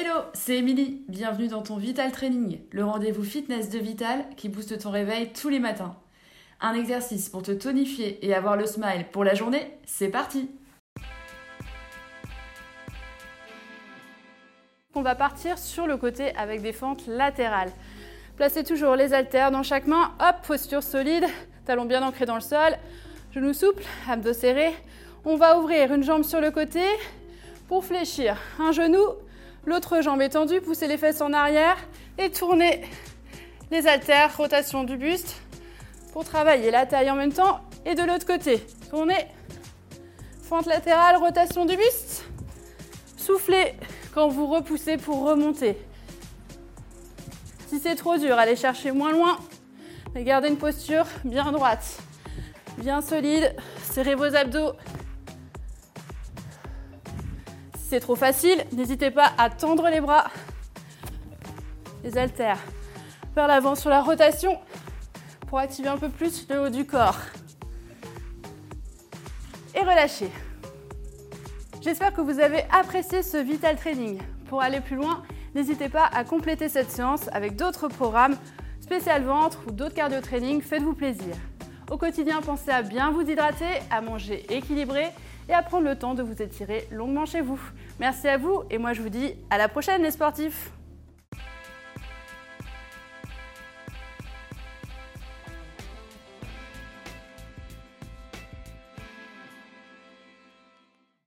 Hello, c'est Émilie. Bienvenue dans ton Vital Training, le rendez-vous fitness de Vital qui booste ton réveil tous les matins. Un exercice pour te tonifier et avoir le smile pour la journée, c'est parti On va partir sur le côté avec des fentes latérales. Placez toujours les haltères dans chaque main. Hop, posture solide, talons bien ancrés dans le sol, genoux souples, abdos serrés. On va ouvrir une jambe sur le côté pour fléchir un genou, l'autre jambe étendue, poussez les fesses en arrière et tournez les haltères, rotation du buste pour travailler la taille en même temps. Et de l'autre côté, tournez, fente latérale, rotation du buste. Soufflez quand vous repoussez pour remonter. Si c'est trop dur, allez chercher moins loin. Mais gardez une posture bien droite, bien solide. Serrez vos abdos. C'est trop facile, n'hésitez pas à tendre les bras. Les haltères vers l'avant sur la rotation pour activer un peu plus le haut du corps. Et relâchez. J'espère que vous avez apprécié ce Vital Training. Pour aller plus loin, n'hésitez pas à compléter cette séance avec d'autres programmes, spécial ventre ou d'autres cardio training, faites-vous plaisir. Au quotidien, pensez à bien vous hydrater, à manger équilibré et à prendre le temps de vous étirer longuement chez vous. Merci à vous et moi je vous dis à la prochaine les sportifs